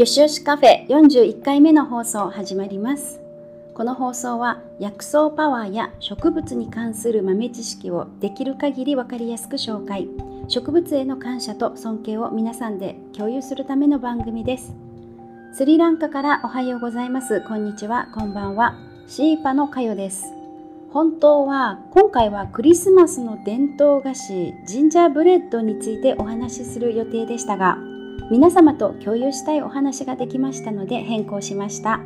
よしよしカフェ41回目の放送始まります。この放送は薬草パワーや植物に関する豆知識をできる限り分かりやすく紹介。植物への感謝と尊敬を皆さんで共有するための番組です。スリランカからおはようございます。こんにちは。こんばんは。シーパのかよです。本当は今回はクリスマスの伝統菓子ジンジャーブレッドについてお話しする予定でしたが皆様と共有したいお話ができましたので変更しました。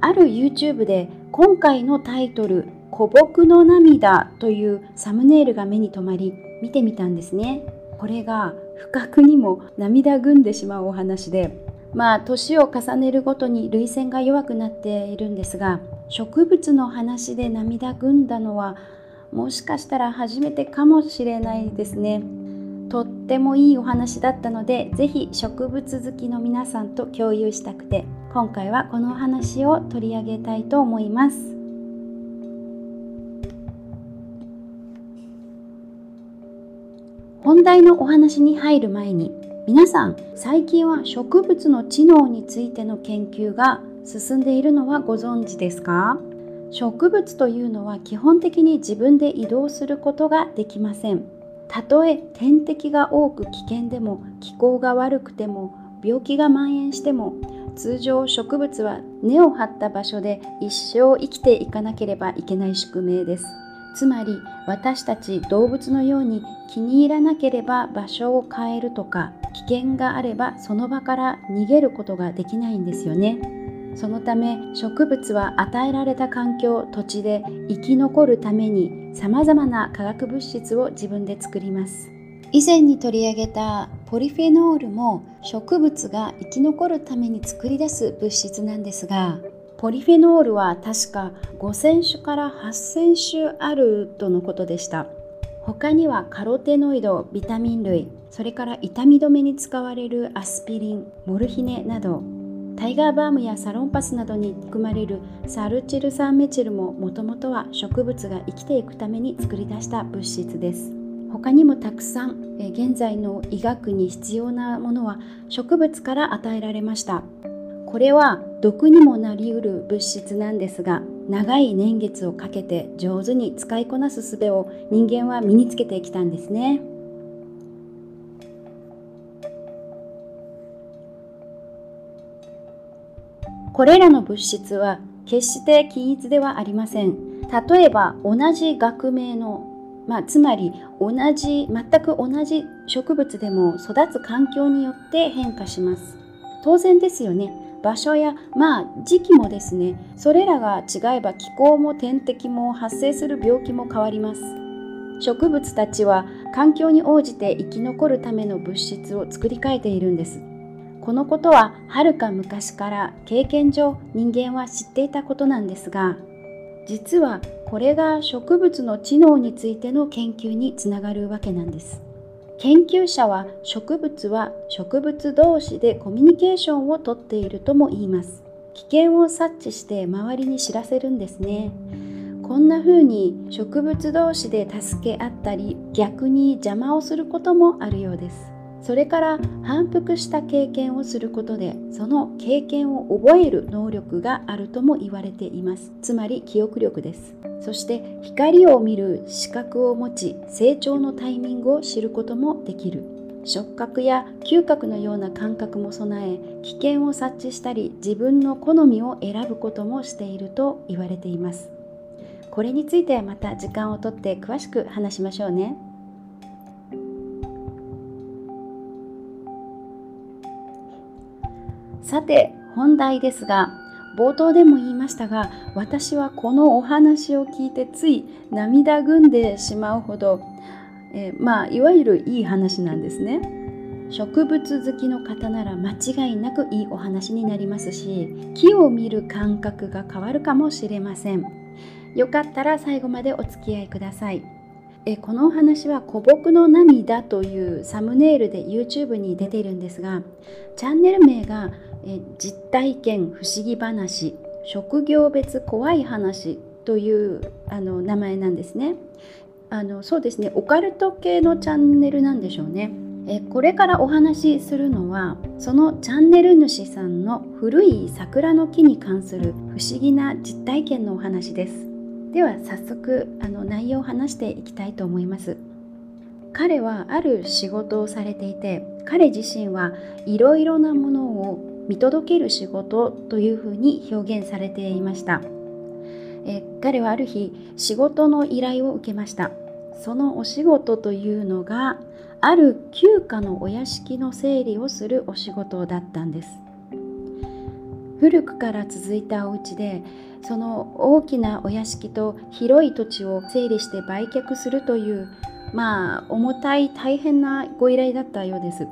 ある YouTube で今回のタイトル「古木の涙」というサムネイルが目に留まり見てみたんですね。これが不覚にも涙ぐんでしまうお話でまあ年を重ねるごとに涙腺が弱くなっているんですが植物の話で涙ぐんだのはもしかしたら初めてかもしれないですね。とってもいいお話だったので是非植物好きの皆さんと共有したくて今回はこのお話を取り上げたいと思います。本題のお話に入る前に皆さん最近は植物の知能についての研究が進んでいるのはご存知ですか？植物というのは基本的に自分で移動することができません。たとえ天敵が多く危険でも気候が悪くても病気が蔓延しても通常植物は根を張った場所で一生生きていかなければいけない宿命です。つまり私たち動物のように気に入らなければ場所を変えるとか危険があればその場から逃げることができないんですよね。そのため植物は与えられた環境土地で生き残るためにさまざまな化学物質を自分で作ります。以前に取り上げたポリフェノールも植物が生き残るために作り出す物質なんですがポリフェノールは確か5000種から8000種あるとのことでした。他にはカロテノイドビタミン類それから痛み止めに使われるアスピリンモルヒネなどタイガーバームやサロンパスなどに含まれるサルチル酸メチルももともとは植物が生きていくために作り出した物質です。他にもたくさん現在の医学に必要なものは植物から与えられました。これは毒にもなりうる物質なんですが長い年月をかけて上手に使いこなす術を人間は身につけてきたんですね。これらの物質は決して均一ではありません。例えば同じ学名の、まあ、つまり同じ全く同じ植物でも育つ環境によって変化します。当然ですよね。場所やまあ時期もですねそれらが違えば気候も天敵も発生する病気も変わります植物たちは環境に応じて生き残るための物質を作り変えているんですこのことははるか昔から経験上人間は知っていたことなんですが実はこれが植物の知能についての研究につながるわけなんです。研究者は植物は植物同士でコミュニケーションをとっているとも言います。危険を察知して周りに知らせるんですね。こんな風に植物同士で助け合ったり逆に邪魔をすることもあるようです。それから反復した経験をすることでその経験を覚える能力があるとも言われています。つまり記憶力です。そして光を見る視覚を持ち成長のタイミングを知ることもできる。触覚や嗅覚のような感覚も備え危険を察知したり自分の好みを選ぶこともしていると言われています。これについてまた時間をとって詳しく話しましょうね。さて本題ですが冒頭でも言いましたが私はこのお話を聞いてつい涙ぐんでしまうほど、えー、まあいわゆるいい話なんですね。植物好きの方なら間違いなくいいお話になりますし木を見る感覚が変わるかもしれません。よかったら最後までお付き合いください。えこのお話は「古木の涙」というサムネイルで YouTube に出ているんですがチャンネル名がえ実体験不思議話職業別怖い話というあの名前なんですね。あのそうですね。オカルト系のチャンネルなんでしょうね。えこれからお話しするのはそのチャンネル主さんの古い桜の木に関する不思議な実体験のお話です。では早速あの内容を話していきたいと思います。彼はある仕事をされていて彼自身はいろいろなものを見届ける仕事というふうに表現されていました。え彼はある日仕事の依頼を受けました。そのお仕事というのがある旧家のお屋敷の整理をするお仕事だったんです。古くから続いたお家でその大きなお屋敷と広い土地を整理して売却するというまあ重たい大変なご依頼だったようです。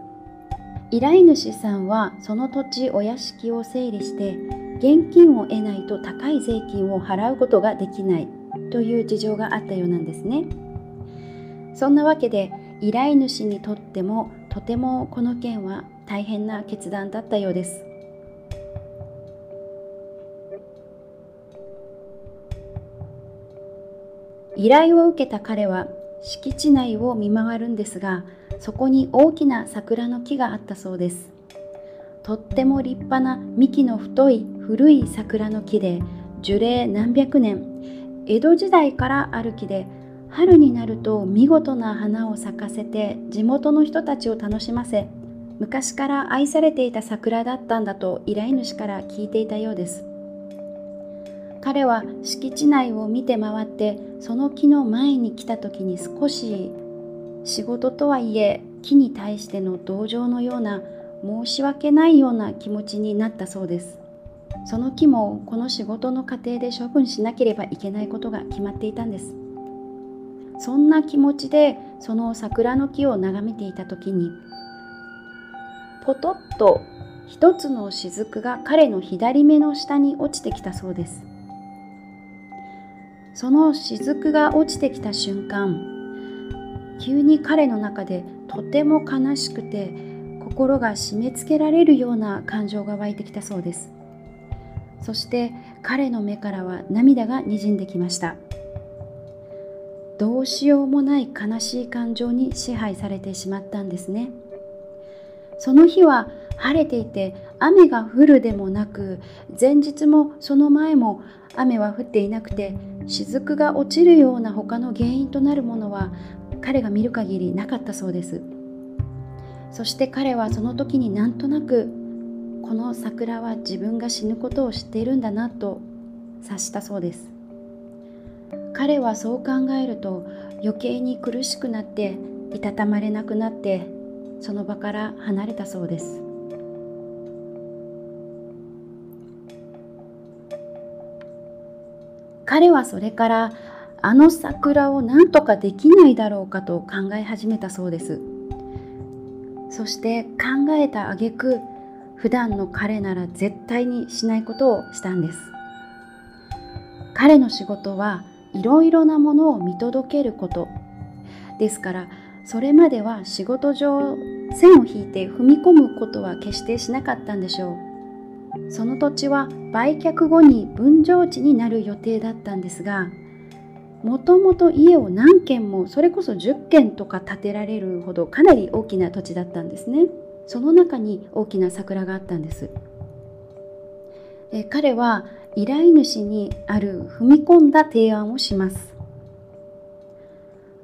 依頼主さんはその土地お屋敷を整理して現金を得ないと高い税金を払うことができないという事情があったようなんですね。そんなわけで依頼主にとってもとてもこの件は大変な決断だったようです。依頼を受けた彼は敷地内を見回るんですがそこに大きな桜の木があったそうです。とっても立派な幹の太い古い桜の木で樹齢何百年江戸時代からある木で春になると見事な花を咲かせて地元の人たちを楽しませ昔から愛されていた桜だったんだと依頼主から聞いていたようです。彼は敷地内を見て回ってその木の前に来た時に少し仕事とはいえ木に対しての同情のような申し訳ないような気持ちになったそうです。その木もこの仕事の過程で処分しなければいけないことが決まっていたんです。そんな気持ちでその桜の木を眺めていた時にポトッと一つの雫が彼の左目の下に落ちてきたそうです。その雫が落ちてきた瞬間急に彼の中でとても悲しくて心が締め付けられるような感情が湧いてきたそうです。そして彼の目からは涙がにじんできました。どうしようもない悲しい感情に支配されてしまったんですね。その日は晴れていて雨が降るでもなく前日もその前も雨は降っていなくて雫が落ちるような他の原因となるものは彼が見る限りなかったそうです。そして彼はその時になんとなくこの桜は自分が死ぬことを知っているんだなと察したそうです。彼はそう考えると余計に苦しくなっていたたまれなくなってその場から離れたそうです。彼はそれからあの桜を何とかできないだろうかと考え始めたそうです。そして考えた挙句普段の彼なら絶対にしないことをしたんです。彼の仕事はいろいろなものを見届けること。ですからそれまでは仕事上線を引いて踏み込むことは決してしなかったんでしょう。その土地は売却後に分譲地になる予定だったんですがもともと家を何軒もそれこそ10軒とか建てられるほどかなり大きな土地だったんですね。その中に大きな桜があったんです。彼は依頼主にある踏み込んだ提案をします。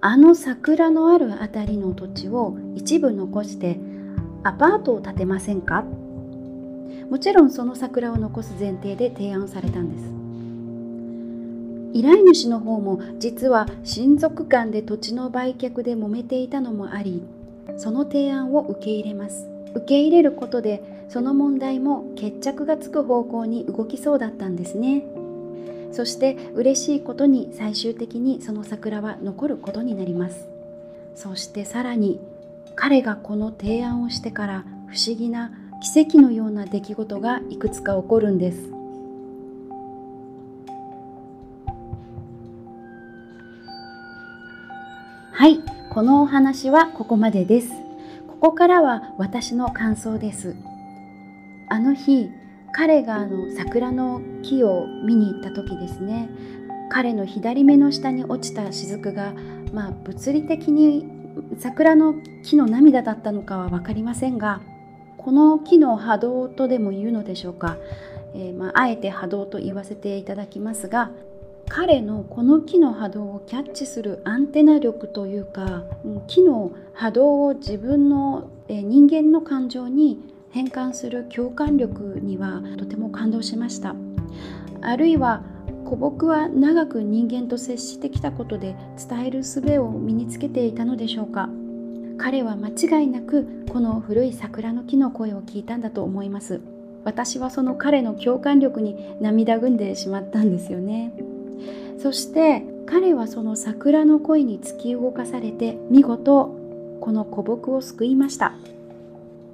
あの桜のある辺りの土地を一部残してアパートを建てませんか？もちろんその桜を残す前提で提案されたんです。依頼主の方も実は親族間で土地の売却で揉めていたのもありその提案を受け入れます。受け入れることでその問題も決着がつく方向に動きそうだったんですね。そして嬉しいことに最終的にその桜は残ることになります。そしてさらに彼がこの提案をしてから不思議な奇跡のような出来事がいくつか起こるんです。はいこのお話はここまでです。ここからは私の感想です。あの日彼があの桜の木を見に行った時ですね。彼の左目の下に落ちた雫が、まあ、物理的に桜の木の涙だったのかは分かりませんがこの木の波動とでも言うのでしょうか、えー、まあ、あえて波動と言わせていただきますが彼のこの木の波動をキャッチするアンテナ力というか木の波動を自分の人間の感情に変換する共感力にはとても感動しました。あるいは古木は長く人間と接してきたことで伝える術を身につけていたのでしょうか。彼は間違いなくこの古い桜の木の声を聞いたんだと思います。私はその彼の共感力に涙ぐんでしまったんですよね。そして彼はその桜の声に突き動かされて見事この古木を救いました。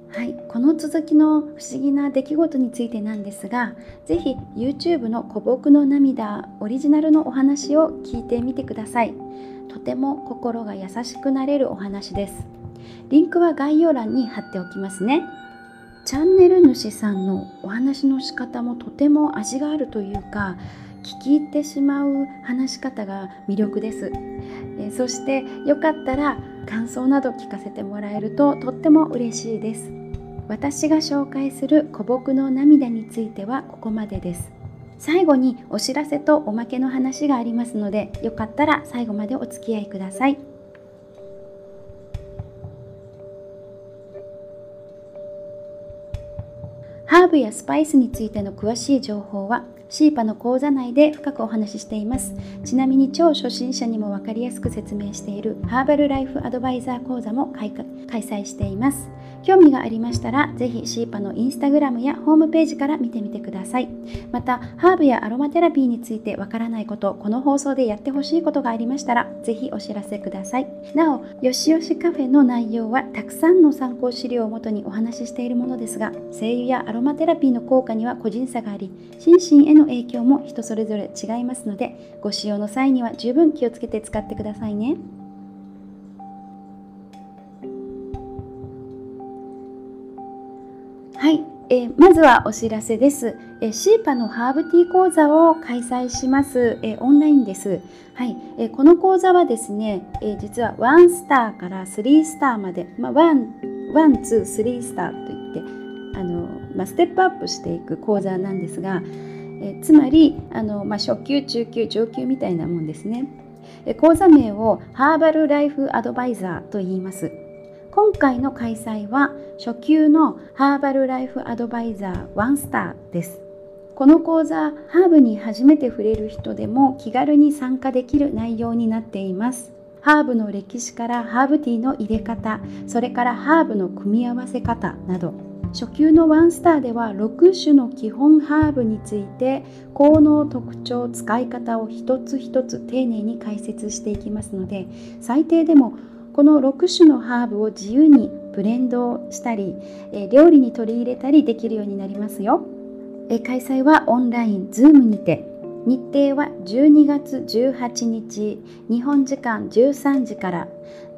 はい、この続きの不思議な出来事についてなんですが是非 YouTube の「古木の涙」オリジナルのお話を聞いてみてください。とても心が優しくなれるお話です。リンクは概要欄に貼っておきますね。チャンネル主さんのお話の仕方もとても味があるというか聞き入ってしまう話し方が魅力です。えそしてよかったら感想など聞かせてもらえるととっても嬉しいです。私が紹介する古木の涙についてはここまでです。最後にお知らせとおまけの話がありますのでよかったら最後までお付き合いください。ハーブやスパイスについての詳しい情報はシーパの講座内で深くお話ししていますちなみに超初心者にも分かりやすく説明しているハーバルライフアドバイザー講座も開催しています興味がありましたら、ぜひシーパのインスタグラムやホームページから見てみてください。また、ハーブやアロマテラピーについてわからないこと、この放送でやってほしいことがありましたら、ぜひお知らせください。なお、よしよしカフェの内容はたくさんの参考資料をもとにお話ししているものですが、精油やアロマテラピーの効果には個人差があり、心身への影響も人それぞれ違いますので、ご使用の際には十分気をつけて使ってくださいね。はい、えー、まずはお知らせです、えー、シーパのハーブティー講座を開催します、えー、オンラインです。はい、えこの講座はですね、え実は1スターから3スターまで、まあ、1、1、2、3スターといってあの、まあ、ステップアップしていく講座なんですが、えつまりあの、まあ、初級、中級、上級みたいなもんですね。講座名をハーバルライフアドバイザーと言います。今回の開催は初級のハーバルライフアドバイザー1スターです。この講座、ハーブに初めて触れる人でも気軽に参加できる内容になっています。ハーブの歴史からハーブティーの入れ方、それからハーブの組み合わせ方など、初級のワンスターでは6種の基本ハーブについて効能特徴使い方を一つ一つ丁寧に解説していきますので最低でもこの6種のハーブを自由にブレンドしたり、え料理に取り入れたりできるようになりますよ。え開催はオンライン、 Zoom にて、日程は12月18日、日本時間13時から、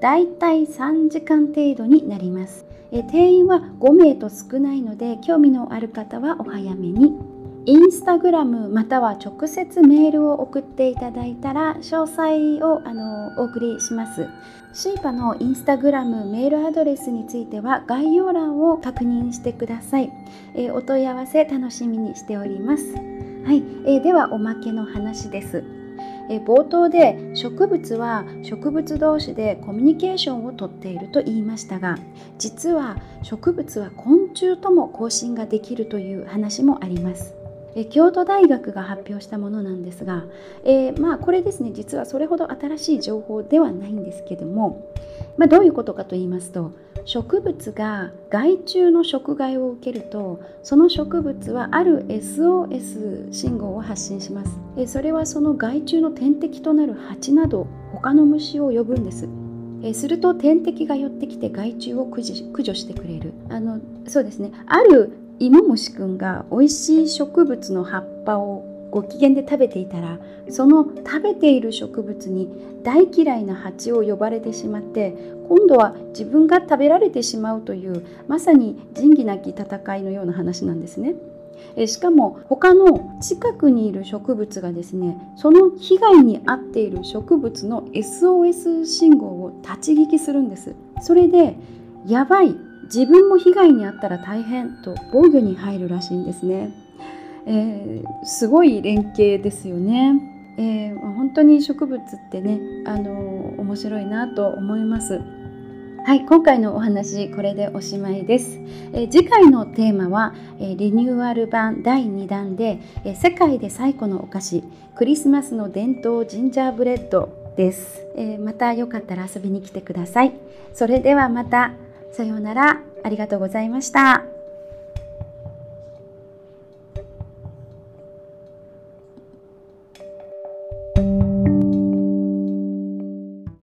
だいたい3時間程度になります。え定員は5名と少ないので、興味のある方はお早めに。インスタグラムまたは直接メールを送っていただいたら詳細をあのお送りします。シーパのインスタグラムメールアドレスについては概要欄を確認してください。え、お問い合わせ楽しみにしております。はい、えー、ではおまけの話です。え冒頭で植物は植物同士でコミュニケーションをとっていると言いましたが実は植物は昆虫とも交信ができるという話もあります。え京都大学が発表したものなんですが、えー、まあこれですね実はそれほど新しい情報ではないんですけども、まあ、どういうことかと言いますと植物が害虫の食害を受けるとその植物はある SOS 信号を発信します。えそれはその害虫の天敵となる蜂など他の虫を呼ぶんです。えすると天敵が寄ってきて害虫を駆除してくれる。あのそうですね。あるイモムシくんが美味しい植物の葉っぱをご機嫌で食べていたらその食べている植物に大嫌いな蜂を呼ばれてしまって今度は自分が食べられてしまうというまさに仁義なき戦いのような話なんですね。えしかも他の近くにいる植物がですねその被害に遭っている植物の SOS 信号を立ち聞きするんですそれでやばい自分も被害に遭ったら大変と防御に入るらしいんですね、えー、すごい連携ですよね、えー、本当に植物ってねあの面白いなと思いますはい、今回のお話これでおしまいです。え次回のテーマは、えリニューアル版第2弾で、え世界で最古のお菓子クリスマスの伝統ジンジャーブレッドです、えまたよかったら遊びに来てください。それではまたさようならありがとうございました。